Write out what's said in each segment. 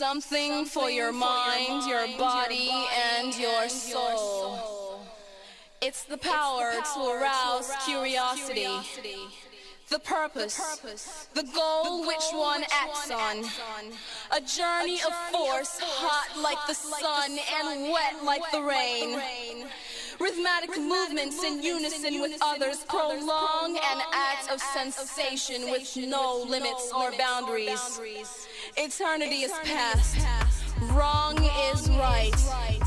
Something for your mind, your body, and your soul. It's the power to arouse curiosity. The purpose, the goal which one acts on. A journey of force, hot like the sun and wet like the rain. Rhythmic movements in unison with others prolong an act of sensation with no limits or boundaries. Eternity, Eternity is past. past. Wrong, Wrong is, right. is right.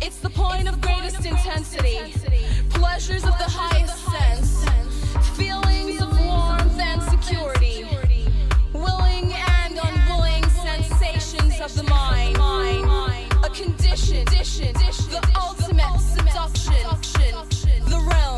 It's the point it's of the greatest, of greatest intensity. intensity. Pleasures, Pleasures of the highest, of the highest sense. sense. Feelings, Feelings of warmth and security. and security. Willing and unwilling and sensations, of the mind. Of the mind. mind. A condition, A condition. the ultimate, ultimate seduction. seduction, the realm.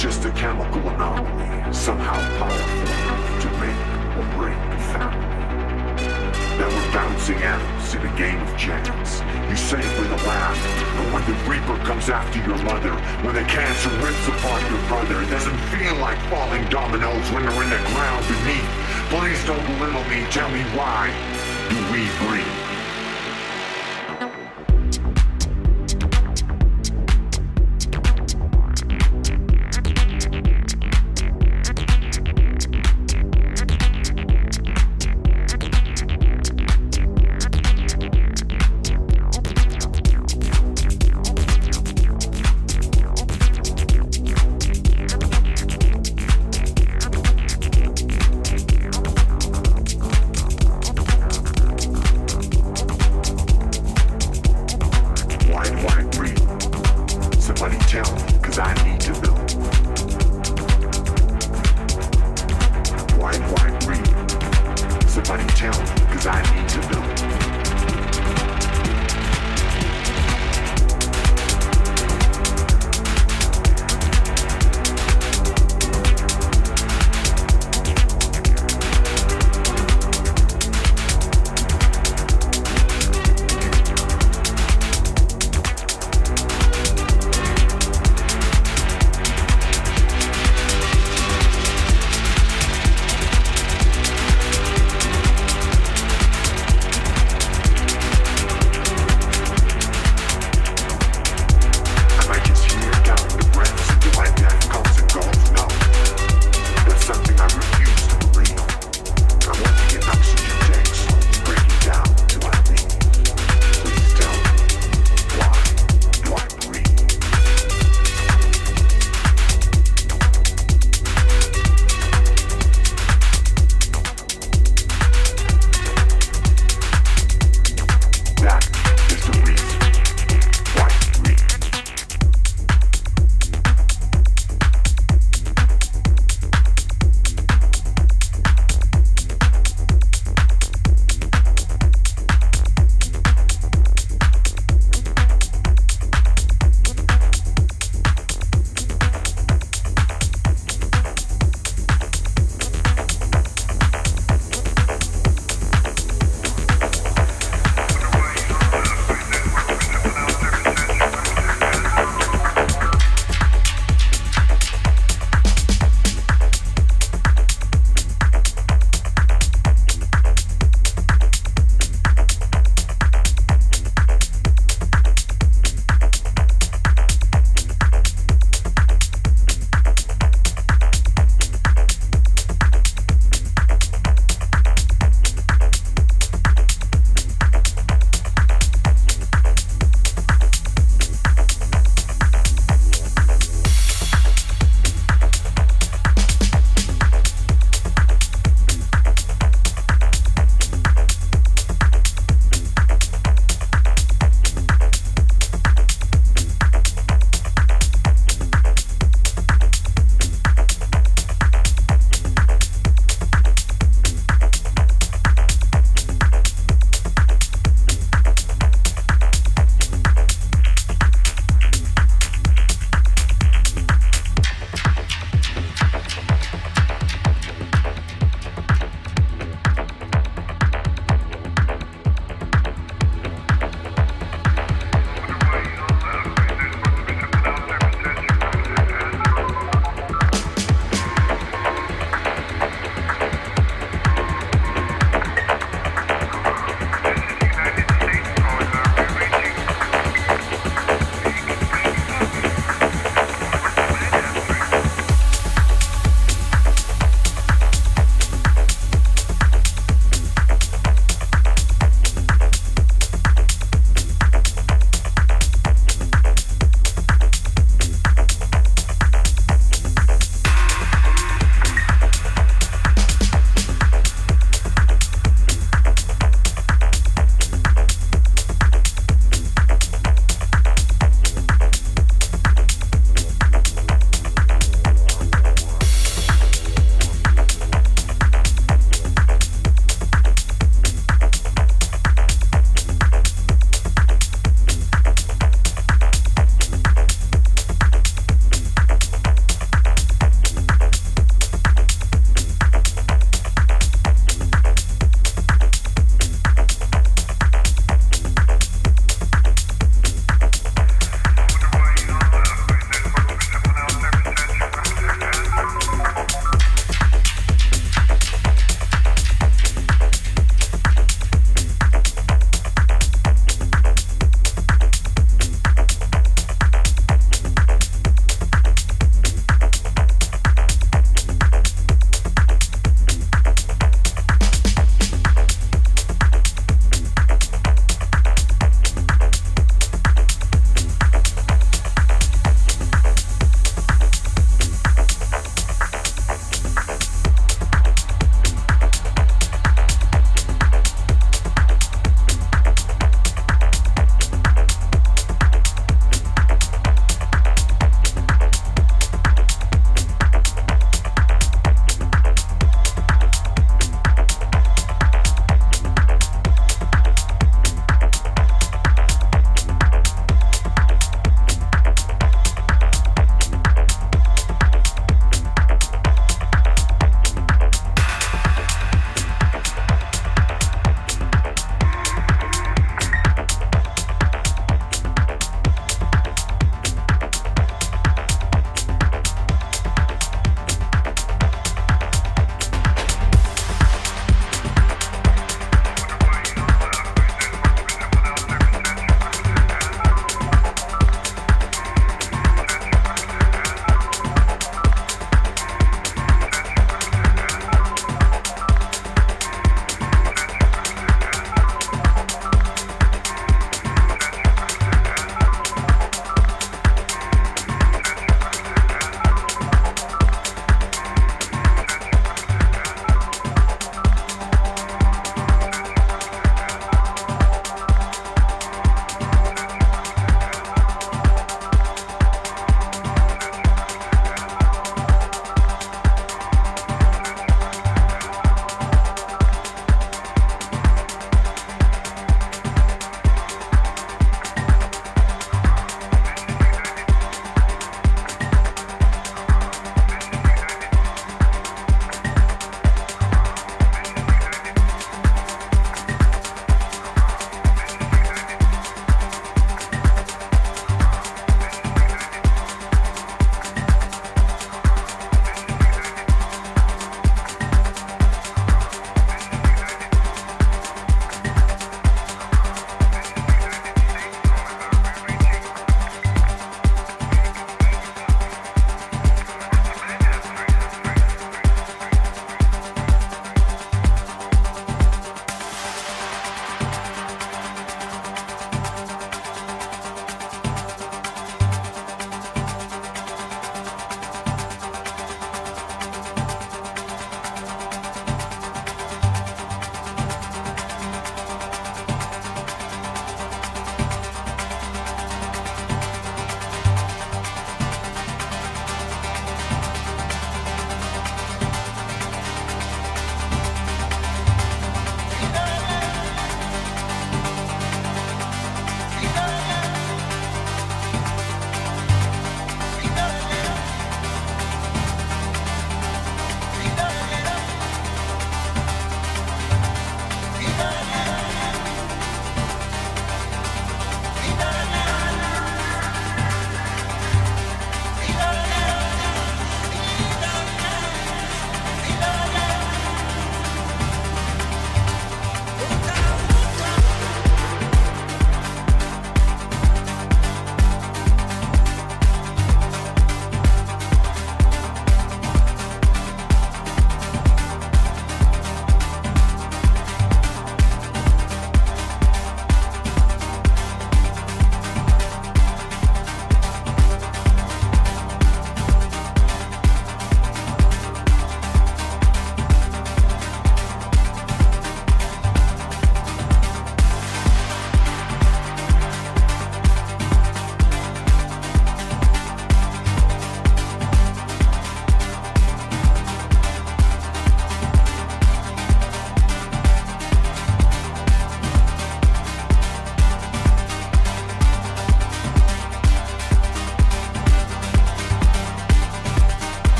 just a chemical anomaly, somehow powerful to make or break the family. There were bouncing atoms in a game of chance. You save with a laugh, but when the Reaper comes after your mother, when the cancer rips apart your brother, it doesn't feel like falling dominoes when they're in the ground beneath. Please don't belittle me, tell me why do we breathe?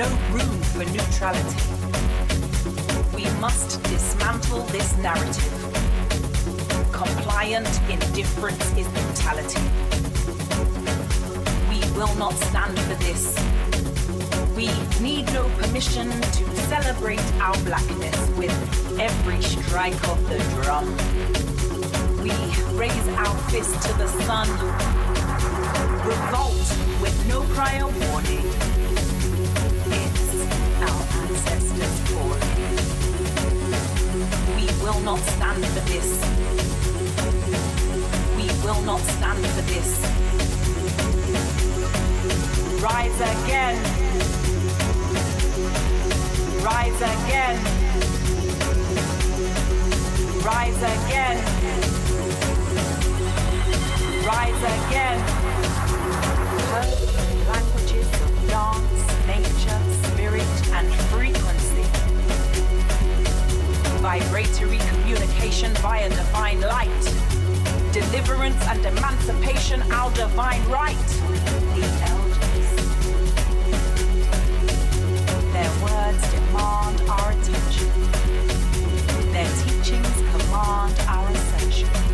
No room for neutrality. We must dismantle this narrative. Compliant indifference is brutality. We will not stand for this. We need no permission to celebrate our blackness with every strike of the drum. We raise our fist to the sun, revolt with no prior warning. We will not stand for this. We will not stand for this. Rise again. Rise again. Rise again. Rise again. Languages dance, nature, spirit, and frequency. Vibratory communication via divine light. Deliverance and emancipation, our divine right. The elders. Their words demand our attention. Their teachings command our ascension.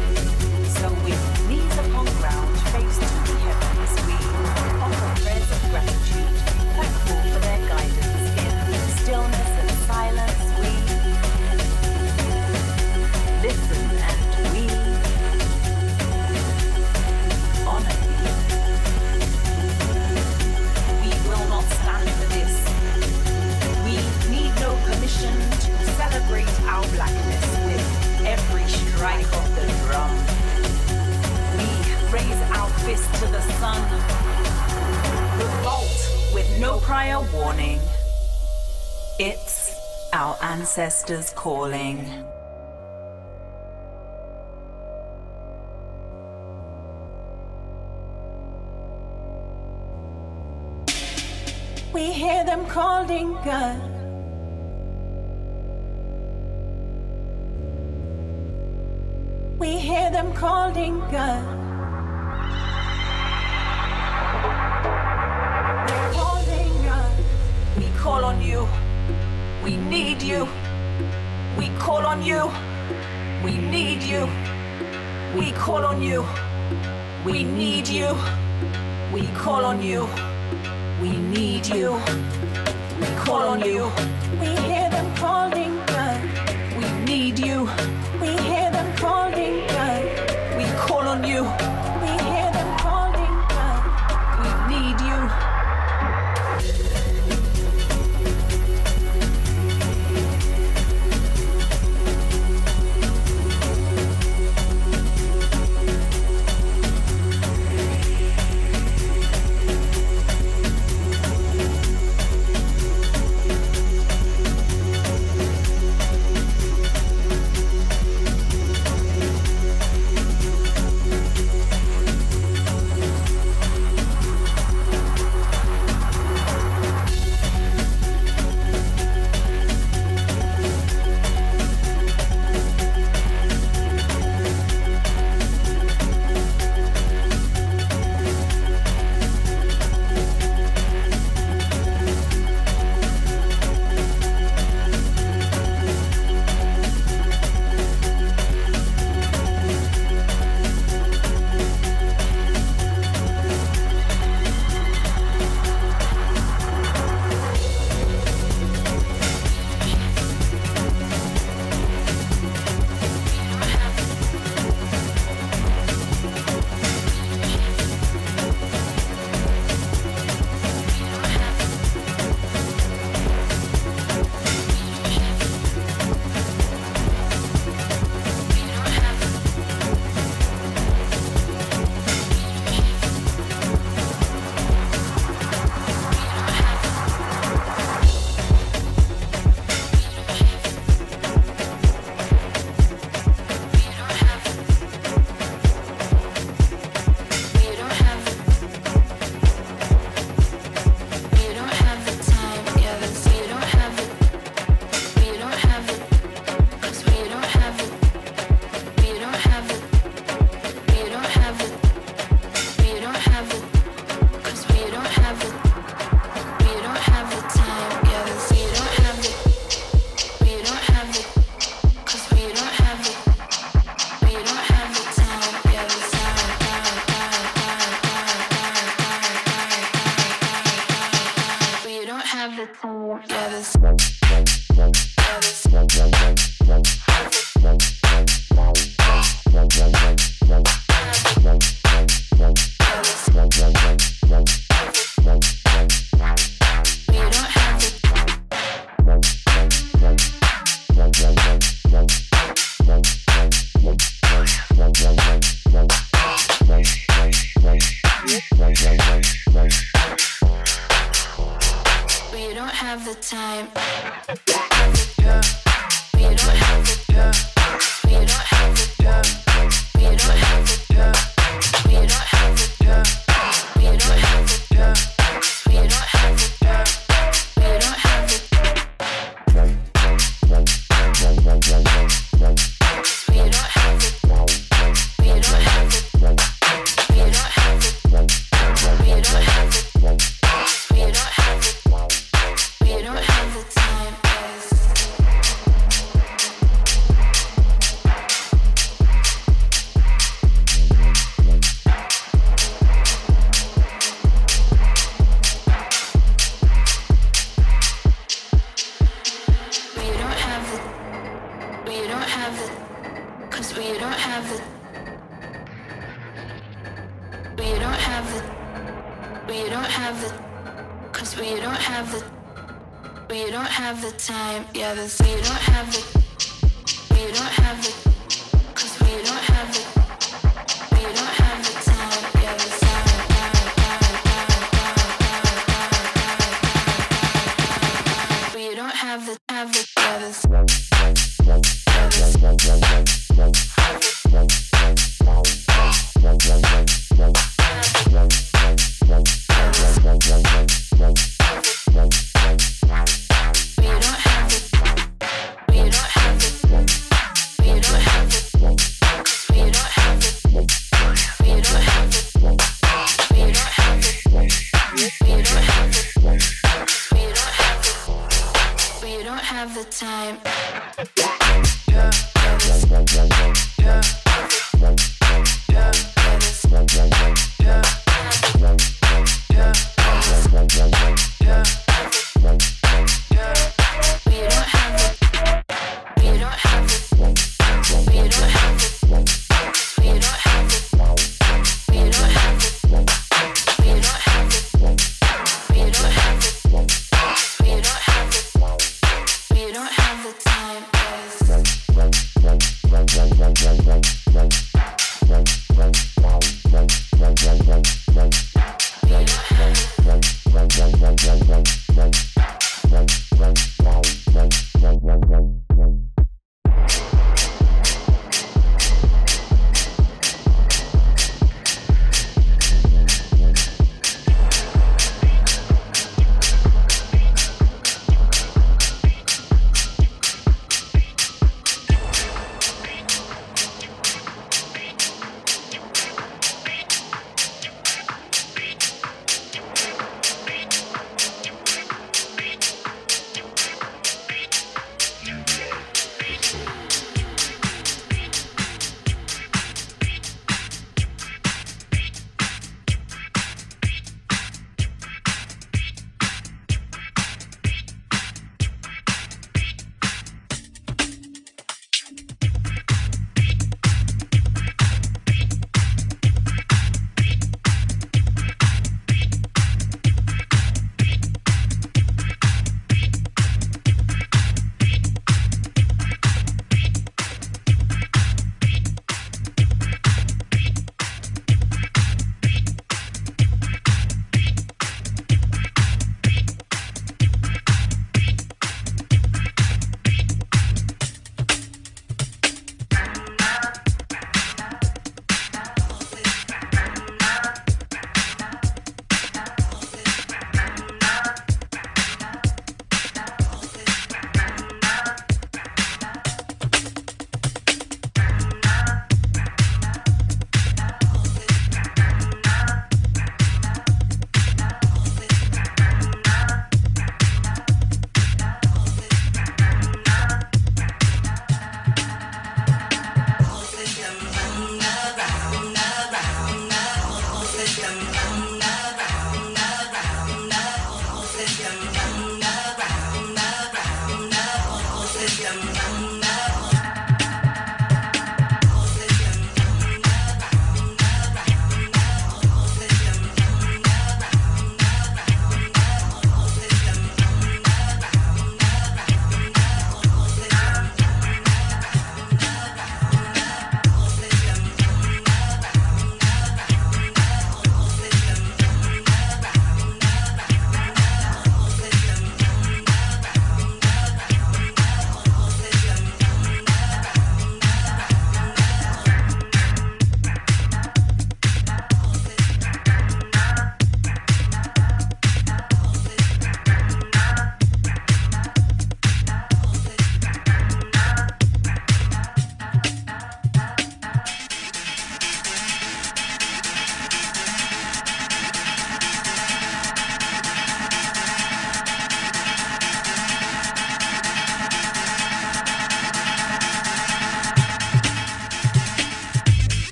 Ancestors calling. We hear them calling God. We hear them calling. God. We call on you. We need you. We call on you. We need you. We call on you. We need you. We call on you. We need you. We call on you. We hear them calling God. We need you. We hear them calling God. We call on you. Yeah, is